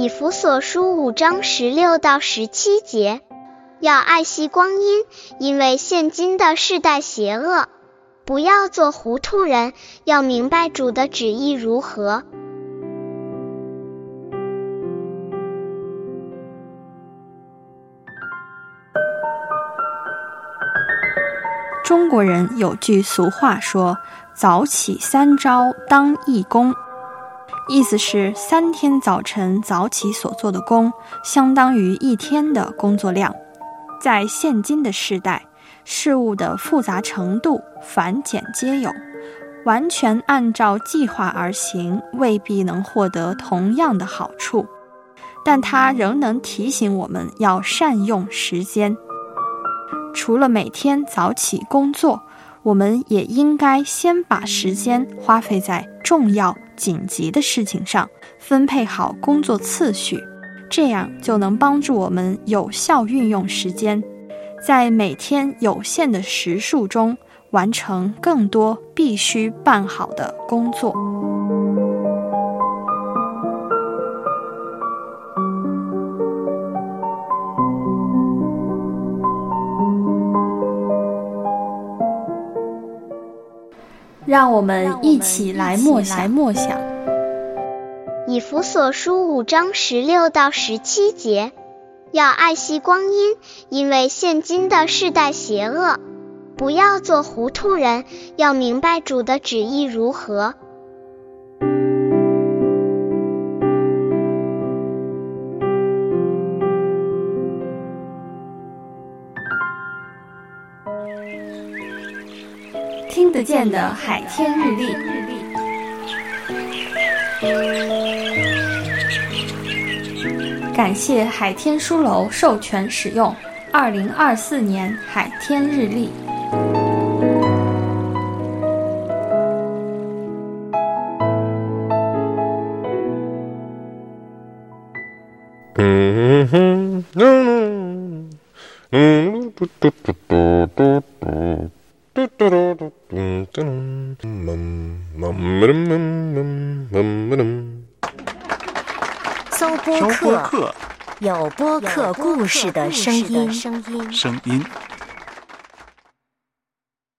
以弗所书五章十六到十七节，要爱惜光阴，因为现今的世代邪恶。不要做糊涂人，要明白主的旨意如何。中国人有句俗话说：“早起三朝当义工。”意思是三天早晨早起所做的工，相当于一天的工作量。在现今的时代，事物的复杂程度繁简皆有，完全按照计划而行，未必能获得同样的好处。但它仍能提醒我们要善用时间。除了每天早起工作，我们也应该先把时间花费在重要。紧急的事情上分配好工作次序，这样就能帮助我们有效运用时间，在每天有限的时数中完成更多必须办好的工作。让我们一起来默想。默想。以弗所书五章十六到十七节，要爱惜光阴，因为现今的世代邪恶。不要做糊涂人，要明白主的旨意如何。听得见的海天日历，感谢海天书楼授权使用二零二四年海天日历。嗯哼，嗯嗯，嘟嘟嘟嘟嘟嘟。嘟嘟嘟嘟嘟嘟嘟嘟嘟嘟搜播客，有播客故事的声音。声音。